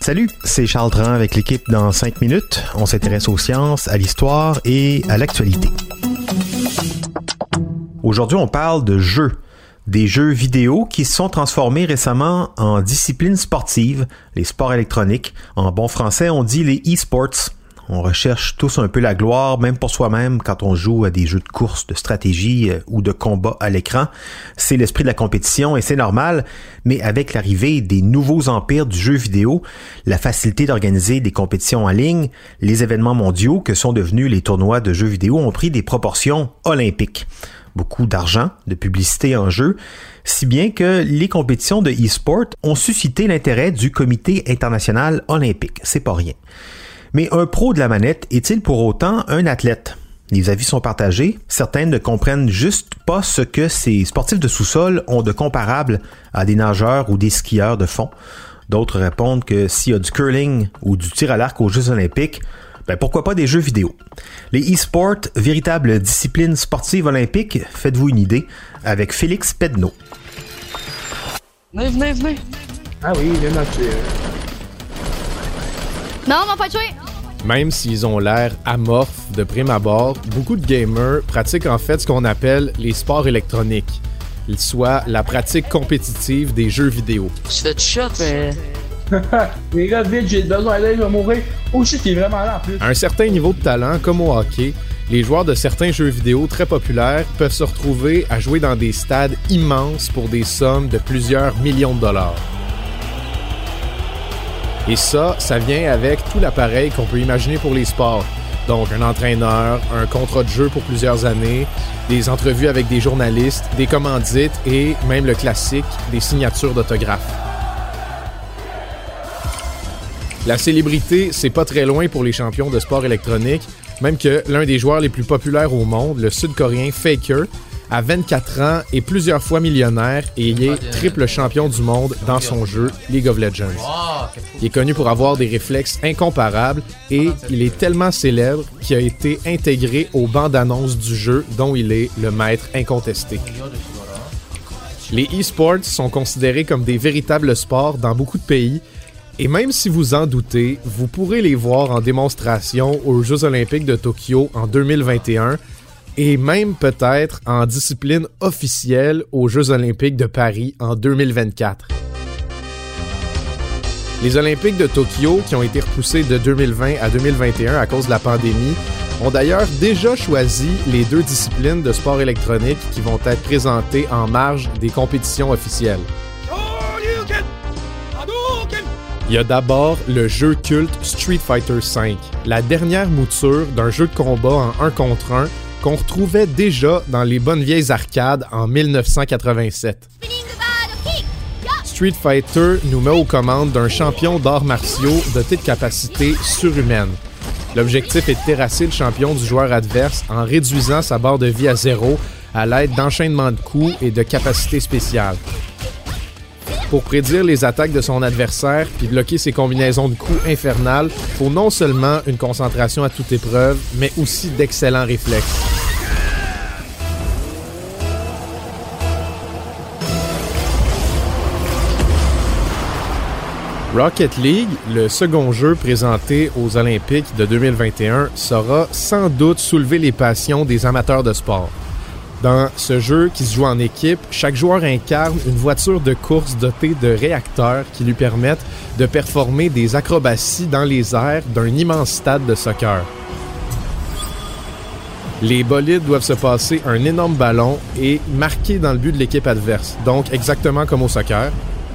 Salut, c'est Charles Dran avec l'équipe dans 5 minutes. On s'intéresse aux sciences, à l'histoire et à l'actualité. Aujourd'hui, on parle de jeux. Des jeux vidéo qui se sont transformés récemment en disciplines sportives, les sports électroniques. En bon français, on dit les e-sports. On recherche tous un peu la gloire, même pour soi-même, quand on joue à des jeux de course, de stratégie euh, ou de combat à l'écran. C'est l'esprit de la compétition et c'est normal, mais avec l'arrivée des nouveaux empires du jeu vidéo, la facilité d'organiser des compétitions en ligne, les événements mondiaux que sont devenus les tournois de jeux vidéo ont pris des proportions olympiques beaucoup d'argent, de publicité en jeu, si bien que les compétitions de e-sport ont suscité l'intérêt du Comité international olympique. C'est pas rien. Mais un pro de la manette est-il pour autant un athlète? Les avis sont partagés. Certains ne comprennent juste pas ce que ces sportifs de sous-sol ont de comparable à des nageurs ou des skieurs de fond. D'autres répondent que s'il y a du curling ou du tir à l'arc aux Jeux olympiques, ben pourquoi pas des jeux vidéo? Les e-sports, véritable discipline sportive olympique, faites-vous une idée, avec Félix Pedneau. Venez, venez, venez. Ah oui, tuer. Non, on va pas tuer. Même s'ils ont l'air amorphes de prime abord, beaucoup de gamers pratiquent en fait ce qu'on appelle les sports électroniques, soit la pratique compétitive des jeux vidéo. Tu fais du shot, mais. Les gars, vite, j'ai besoin d'aide, je vais mourir. Oh shit, il est vraiment là en plus. À un certain niveau de talent, comme au hockey, les joueurs de certains jeux vidéo très populaires peuvent se retrouver à jouer dans des stades immenses pour des sommes de plusieurs millions de dollars. Et ça, ça vient avec tout l'appareil qu'on peut imaginer pour les sports. Donc un entraîneur, un contrat de jeu pour plusieurs années, des entrevues avec des journalistes, des commandites et même le classique, des signatures d'autographes. La célébrité, c'est pas très loin pour les champions de sport électronique, même que l'un des joueurs les plus populaires au monde, le sud-coréen Faker, a 24 ans et plusieurs fois millionnaire et il est triple champion du monde dans son jeu League of Legends. Il est connu pour avoir des réflexes incomparables et il est tellement célèbre qu'il a été intégré aux bandes annonces du jeu dont il est le maître incontesté. Les e-sports sont considérés comme des véritables sports dans beaucoup de pays et même si vous en doutez, vous pourrez les voir en démonstration aux Jeux olympiques de Tokyo en 2021 et même peut-être en discipline officielle aux Jeux olympiques de Paris en 2024. Les Olympiques de Tokyo, qui ont été repoussés de 2020 à 2021 à cause de la pandémie, ont d'ailleurs déjà choisi les deux disciplines de sport électronique qui vont être présentées en marge des compétitions officielles. Il y a d'abord le jeu culte Street Fighter V, la dernière mouture d'un jeu de combat en 1 contre 1 qu'on retrouvait déjà dans les bonnes vieilles arcades en 1987. Street Fighter nous met aux commandes d'un champion d'arts martiaux doté de capacités surhumaines. L'objectif est de terrasser le champion du joueur adverse en réduisant sa barre de vie à zéro à l'aide d'enchaînements de coups et de capacités spéciales pour prédire les attaques de son adversaire puis bloquer ses combinaisons de coups infernales, faut non seulement une concentration à toute épreuve, mais aussi d'excellents réflexes. Rocket League, le second jeu présenté aux Olympiques de 2021, saura sans doute soulever les passions des amateurs de sport. Dans ce jeu qui se joue en équipe, chaque joueur incarne une voiture de course dotée de réacteurs qui lui permettent de performer des acrobaties dans les airs d'un immense stade de soccer. Les bolides doivent se passer un énorme ballon et marquer dans le but de l'équipe adverse, donc exactement comme au soccer.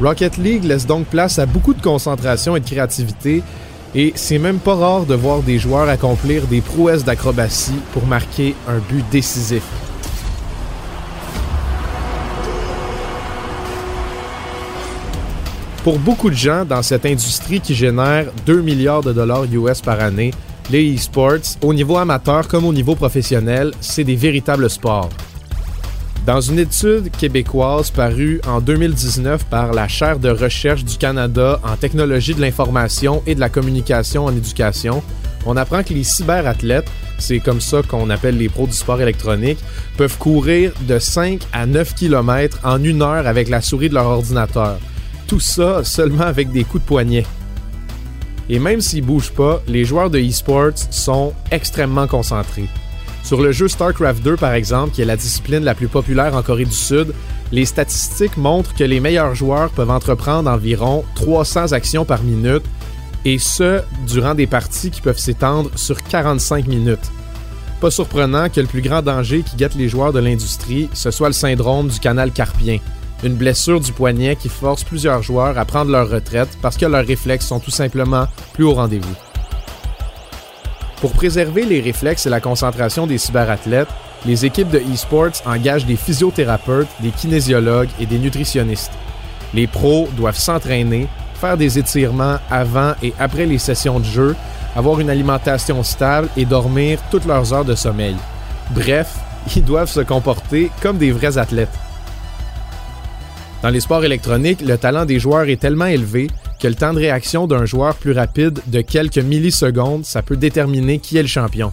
Rocket League laisse donc place à beaucoup de concentration et de créativité, et c'est même pas rare de voir des joueurs accomplir des prouesses d'acrobatie pour marquer un but décisif. Pour beaucoup de gens dans cette industrie qui génère 2 milliards de dollars US par année, les e-sports, au niveau amateur comme au niveau professionnel, c'est des véritables sports. Dans une étude québécoise parue en 2019 par la chaire de recherche du Canada en technologie de l'information et de la communication en éducation, on apprend que les cyberathlètes, c'est comme ça qu'on appelle les pros du sport électronique, peuvent courir de 5 à 9 km en une heure avec la souris de leur ordinateur. Tout ça seulement avec des coups de poignet. Et même s'ils bougent pas, les joueurs de e-sports sont extrêmement concentrés. Sur le jeu StarCraft 2 par exemple, qui est la discipline la plus populaire en Corée du Sud, les statistiques montrent que les meilleurs joueurs peuvent entreprendre environ 300 actions par minute, et ce, durant des parties qui peuvent s'étendre sur 45 minutes. Pas surprenant que le plus grand danger qui guette les joueurs de l'industrie, ce soit le syndrome du canal carpien, une blessure du poignet qui force plusieurs joueurs à prendre leur retraite parce que leurs réflexes sont tout simplement plus au rendez-vous. Pour préserver les réflexes et la concentration des cyberathlètes, les équipes de e-sports engagent des physiothérapeutes, des kinésiologues et des nutritionnistes. Les pros doivent s'entraîner, faire des étirements avant et après les sessions de jeu, avoir une alimentation stable et dormir toutes leurs heures de sommeil. Bref, ils doivent se comporter comme des vrais athlètes. Dans les sports électroniques, le talent des joueurs est tellement élevé que le temps de réaction d'un joueur plus rapide de quelques millisecondes, ça peut déterminer qui est le champion.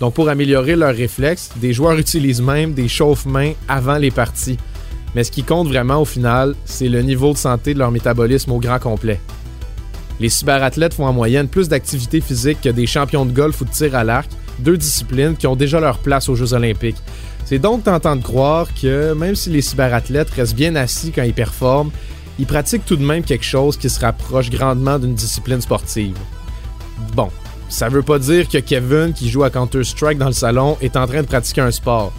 Donc pour améliorer leurs réflexes, des joueurs utilisent même des chauffe-mains avant les parties. Mais ce qui compte vraiment au final, c'est le niveau de santé de leur métabolisme au grand complet. Les cyberathlètes font en moyenne plus d'activité physique que des champions de golf ou de tir à l'arc, deux disciplines qui ont déjà leur place aux Jeux olympiques. C'est donc tentant de croire que même si les cyberathlètes restent bien assis quand ils performent, ils pratiquent tout de même quelque chose qui se rapproche grandement d'une discipline sportive. Bon, ça veut pas dire que Kevin qui joue à Counter-Strike dans le salon est en train de pratiquer un sport.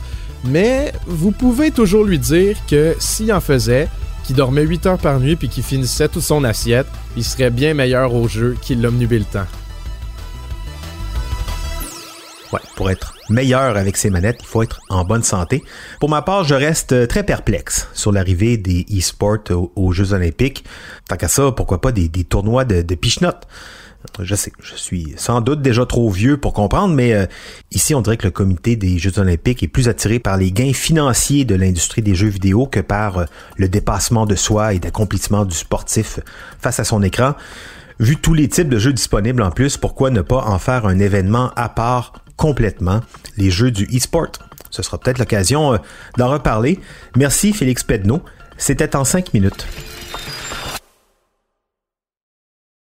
Mais vous pouvez toujours lui dire que s'il en faisait, qu'il dormait 8 heures par nuit puis qu'il finissait toute son assiette, il serait bien meilleur au jeu qu'il l'omnubile le temps. Pour être meilleur avec ses manettes, il faut être en bonne santé. Pour ma part, je reste très perplexe sur l'arrivée des e-sports aux, Jeux olympiques. Tant qu'à ça, pourquoi pas des, tournois de, de? Je sais, je suis sans doute déjà trop vieux pour comprendre, mais euh, ici, on dirait que le comité des Jeux olympiques est plus attiré par les gains financiers de l'industrie des jeux vidéo que par euh, le dépassement de soi et d'accomplissement du sportif face à son écran. Vu tous les types de jeux disponibles en plus, pourquoi ne pas en faire un événement à part complètement les jeux du e-sport. Ce sera peut-être l'occasion euh, d'en reparler. Merci Félix Pedneau. C'était en cinq minutes.